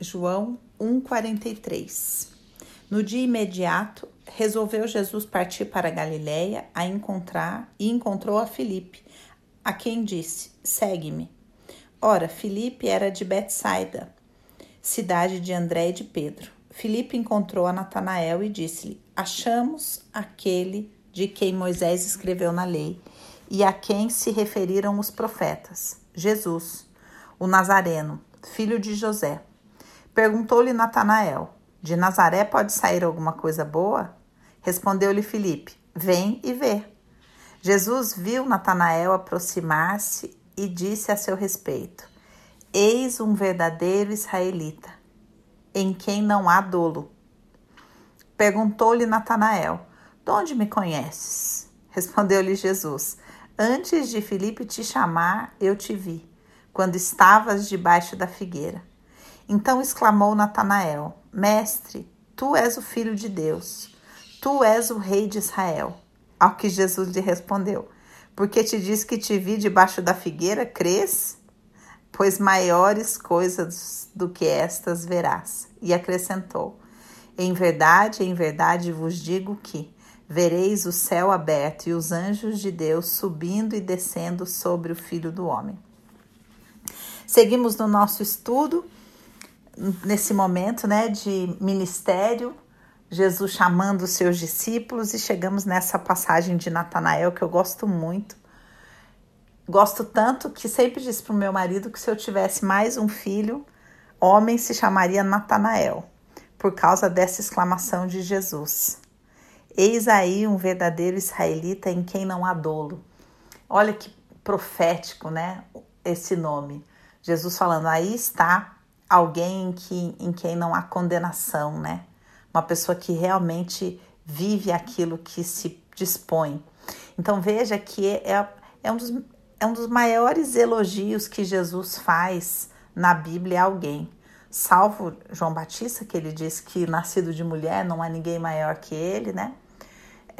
João 1:43. No dia imediato, resolveu Jesus partir para Galiléia a encontrar e encontrou a Filipe, a quem disse: "Segue-me". Ora, Filipe era de Betsaida, cidade de André e de Pedro. Filipe encontrou a Natanael e disse-lhe: Achamos aquele de quem Moisés escreveu na lei e a quem se referiram os profetas, Jesus, o Nazareno, filho de José. Perguntou-lhe Natanael: De Nazaré pode sair alguma coisa boa? Respondeu-lhe Filipe: Vem e vê. Jesus viu Natanael aproximar-se e disse a seu respeito: Eis um verdadeiro israelita, em quem não há dolo. Perguntou-lhe Natanael: De onde me conheces? Respondeu-lhe Jesus: Antes de Filipe te chamar, eu te vi, quando estavas debaixo da figueira. Então exclamou Natanael: Mestre, tu és o filho de Deus, tu és o rei de Israel. Ao que Jesus lhe respondeu: porque te diz que te vi debaixo da figueira, crês? Pois maiores coisas do que estas verás. E acrescentou: Em verdade, em verdade vos digo que vereis o céu aberto e os anjos de Deus subindo e descendo sobre o Filho do Homem. Seguimos no nosso estudo, nesse momento né, de ministério Jesus chamando os seus discípulos e chegamos nessa passagem de Natanael que eu gosto muito. Gosto tanto que sempre disse para o meu marido que se eu tivesse mais um filho, homem se chamaria Natanael, por causa dessa exclamação de Jesus. Eis aí um verdadeiro israelita em quem não há dolo. Olha que profético, né? Esse nome. Jesus falando, aí está alguém que, em quem não há condenação, né? uma pessoa que realmente vive aquilo que se dispõe. Então veja que é, é, um, dos, é um dos maiores elogios que Jesus faz na Bíblia a alguém. Salvo João Batista, que ele diz que nascido de mulher não há ninguém maior que ele, né?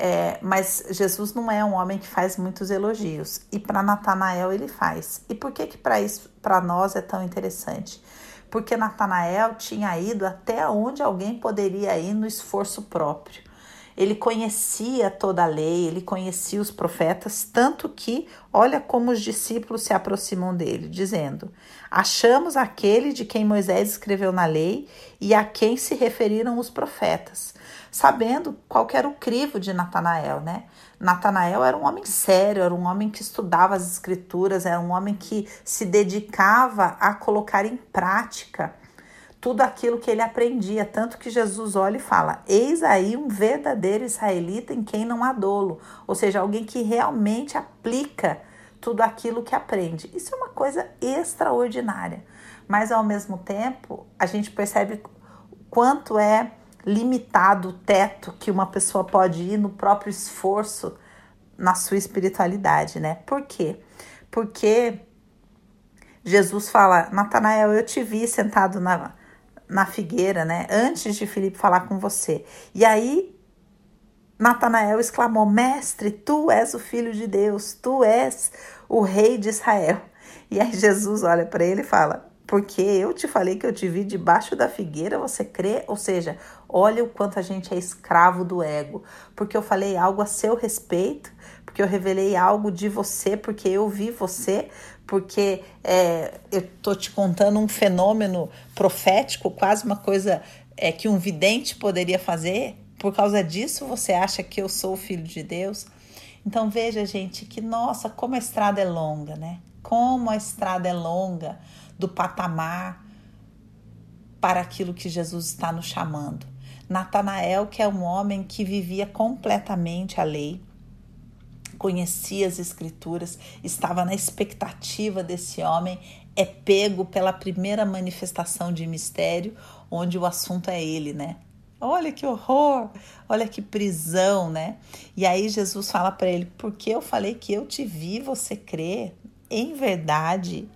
É, mas Jesus não é um homem que faz muitos elogios e para Natanael ele faz. E por que que para isso para nós é tão interessante? Porque Natanael tinha ido até onde alguém poderia ir no esforço próprio. Ele conhecia toda a lei, ele conhecia os profetas, tanto que olha como os discípulos se aproximam dele, dizendo: Achamos aquele de quem Moisés escreveu na lei e a quem se referiram os profetas, sabendo qual era o crivo de Natanael, né? Natanael era um homem sério, era um homem que estudava as escrituras, era um homem que se dedicava a colocar em prática tudo aquilo que ele aprendia, tanto que Jesus olha e fala: Eis aí um verdadeiro israelita em quem não há dolo, ou seja, alguém que realmente aplica tudo aquilo que aprende. Isso é uma coisa extraordinária, mas ao mesmo tempo a gente percebe quanto é limitado o teto que uma pessoa pode ir no próprio esforço na sua espiritualidade, né? Por quê? Porque Jesus fala, Natanael, eu te vi sentado na, na figueira, né? Antes de Filipe falar com você. E aí Natanael exclamou: Mestre, tu és o filho de Deus, tu és o rei de Israel. E aí Jesus olha para ele e fala: porque eu te falei que eu te vi debaixo da figueira, você crê? Ou seja, olha o quanto a gente é escravo do ego. Porque eu falei algo a seu respeito, porque eu revelei algo de você, porque eu vi você, porque é, eu tô te contando um fenômeno profético, quase uma coisa é, que um vidente poderia fazer. Por causa disso, você acha que eu sou o filho de Deus? Então veja, gente, que nossa, como a estrada é longa, né? Como a estrada é longa do patamar para aquilo que Jesus está nos chamando. Natanael, que é um homem que vivia completamente a lei, conhecia as escrituras, estava na expectativa desse homem, é pego pela primeira manifestação de mistério, onde o assunto é ele, né? Olha que horror, olha que prisão, né? E aí Jesus fala para ele: Porque eu falei que eu te vi, você crê? Em verdade,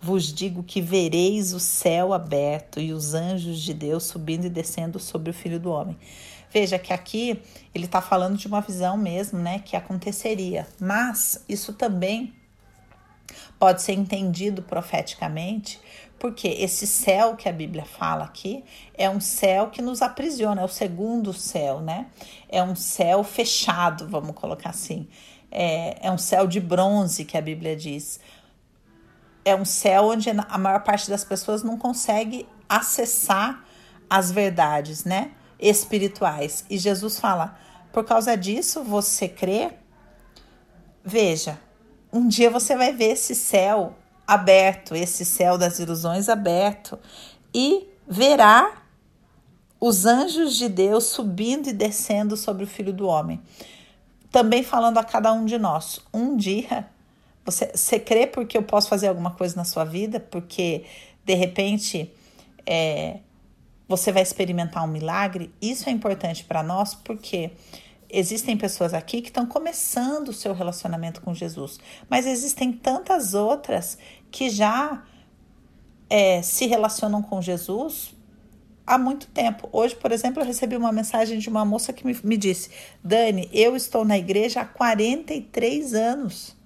vos digo que vereis o céu aberto e os anjos de Deus subindo e descendo sobre o Filho do Homem. Veja que aqui ele está falando de uma visão mesmo, né, que aconteceria. Mas isso também pode ser entendido profeticamente, Porque esse céu que a Bíblia fala aqui é um céu que nos aprisiona, é o segundo céu, né? É um céu fechado, vamos colocar assim. É, é um céu de bronze que a Bíblia diz. É um céu onde a maior parte das pessoas não consegue acessar as verdades, né? Espirituais. E Jesus fala: por causa disso, você crê? Veja, um dia você vai ver esse céu aberto, esse céu das ilusões aberto, e verá os anjos de Deus subindo e descendo sobre o Filho do Homem. Também falando a cada um de nós: um dia você, você crê porque eu posso fazer alguma coisa na sua vida, porque de repente é, você vai experimentar um milagre. Isso é importante para nós porque existem pessoas aqui que estão começando o seu relacionamento com Jesus, mas existem tantas outras que já é, se relacionam com Jesus há muito tempo. Hoje, por exemplo, eu recebi uma mensagem de uma moça que me, me disse: Dani, eu estou na igreja há 43 anos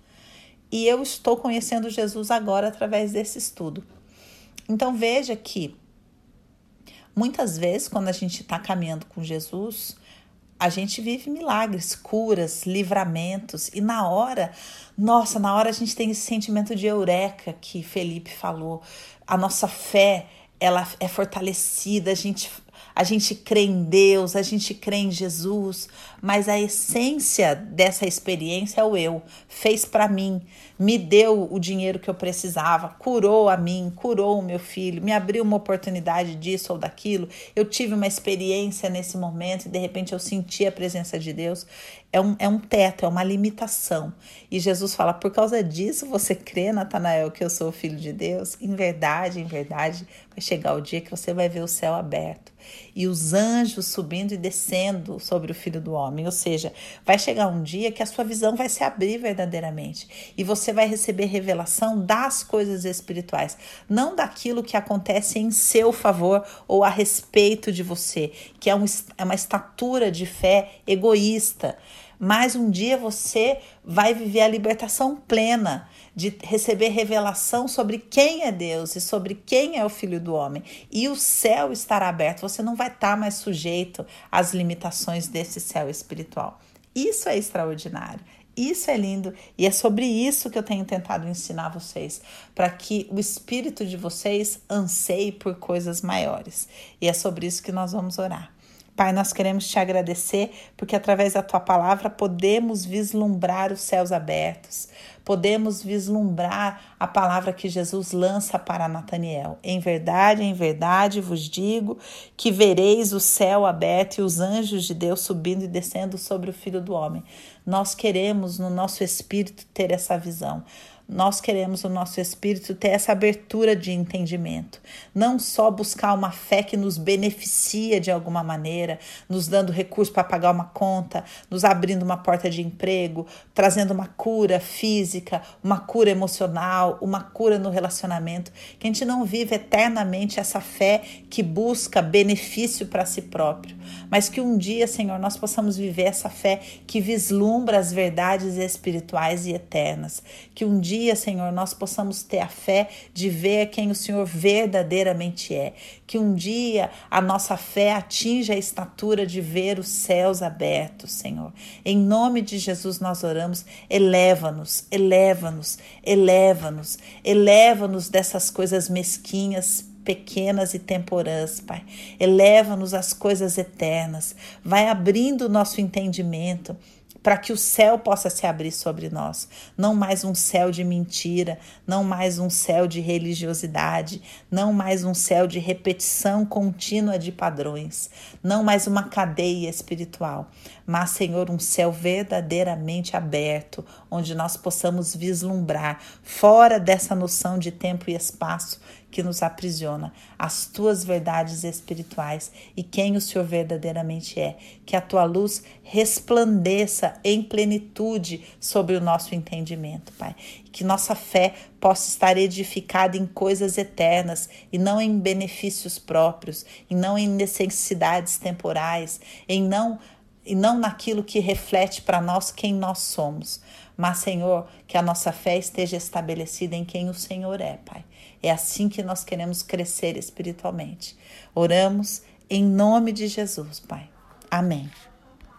e eu estou conhecendo Jesus agora através desse estudo. Então veja que muitas vezes, quando a gente está caminhando com Jesus, a gente vive milagres, curas, livramentos, e na hora, nossa, na hora a gente tem esse sentimento de eureka que Felipe falou. A nossa fé, ela é fortalecida, a gente a gente crê em Deus, a gente crê em Jesus, mas a essência dessa experiência é o eu. Fez para mim, me deu o dinheiro que eu precisava, curou a mim, curou o meu filho, me abriu uma oportunidade disso ou daquilo. Eu tive uma experiência nesse momento e de repente eu senti a presença de Deus. É um, é um teto, é uma limitação. E Jesus fala: por causa disso você crê, Natanael, que eu sou o filho de Deus? Em verdade, em verdade, vai chegar o dia que você vai ver o céu aberto e os anjos subindo e descendo sobre o filho do homem. Ou seja, vai chegar um dia que a sua visão vai se abrir verdadeiramente. E você vai receber revelação das coisas espirituais, não daquilo que acontece em seu favor ou a respeito de você, que é, um, é uma estatura de fé egoísta mas um dia você vai viver a libertação plena de receber revelação sobre quem é Deus e sobre quem é o Filho do Homem. E o céu estará aberto, você não vai estar mais sujeito às limitações desse céu espiritual. Isso é extraordinário. Isso é lindo e é sobre isso que eu tenho tentado ensinar vocês, para que o espírito de vocês anseie por coisas maiores. E é sobre isso que nós vamos orar. Pai, nós queremos te agradecer porque através da tua palavra podemos vislumbrar os céus abertos, podemos vislumbrar a palavra que Jesus lança para Nataniel. Em verdade, em verdade vos digo que vereis o céu aberto e os anjos de Deus subindo e descendo sobre o Filho do Homem. Nós queremos no nosso espírito ter essa visão. Nós queremos o nosso espírito ter essa abertura de entendimento, não só buscar uma fé que nos beneficia de alguma maneira, nos dando recurso para pagar uma conta, nos abrindo uma porta de emprego, trazendo uma cura física, uma cura emocional, uma cura no relacionamento, que a gente não vive eternamente essa fé que busca benefício para si próprio, mas que um dia, Senhor, nós possamos viver essa fé que vislumbra as verdades espirituais e eternas, que um dia Senhor, nós possamos ter a fé de ver quem o Senhor verdadeiramente é. Que um dia a nossa fé atinja a estatura de ver os céus abertos, Senhor. Em nome de Jesus nós oramos. Eleva-nos, eleva-nos, eleva-nos, eleva-nos dessas coisas mesquinhas pequenas e temporãs, Pai. Eleva-nos às coisas eternas. Vai abrindo o nosso entendimento para que o céu possa se abrir sobre nós. Não mais um céu de mentira, não mais um céu de religiosidade, não mais um céu de repetição contínua de padrões, não mais uma cadeia espiritual, mas, Senhor, um céu verdadeiramente aberto, onde nós possamos vislumbrar, fora dessa noção de tempo e espaço que nos aprisiona, as tuas verdades espirituais e quem o Senhor verdadeiramente é. Que a tua luz resplandeça em plenitude sobre o nosso entendimento, Pai. Que nossa fé possa estar edificada em coisas eternas e não em benefícios próprios, e não em necessidades temporais, em não e não naquilo que reflete para nós quem nós somos. Mas, Senhor, que a nossa fé esteja estabelecida em quem o Senhor é, Pai. É assim que nós queremos crescer espiritualmente. Oramos em nome de Jesus, Pai. Amém.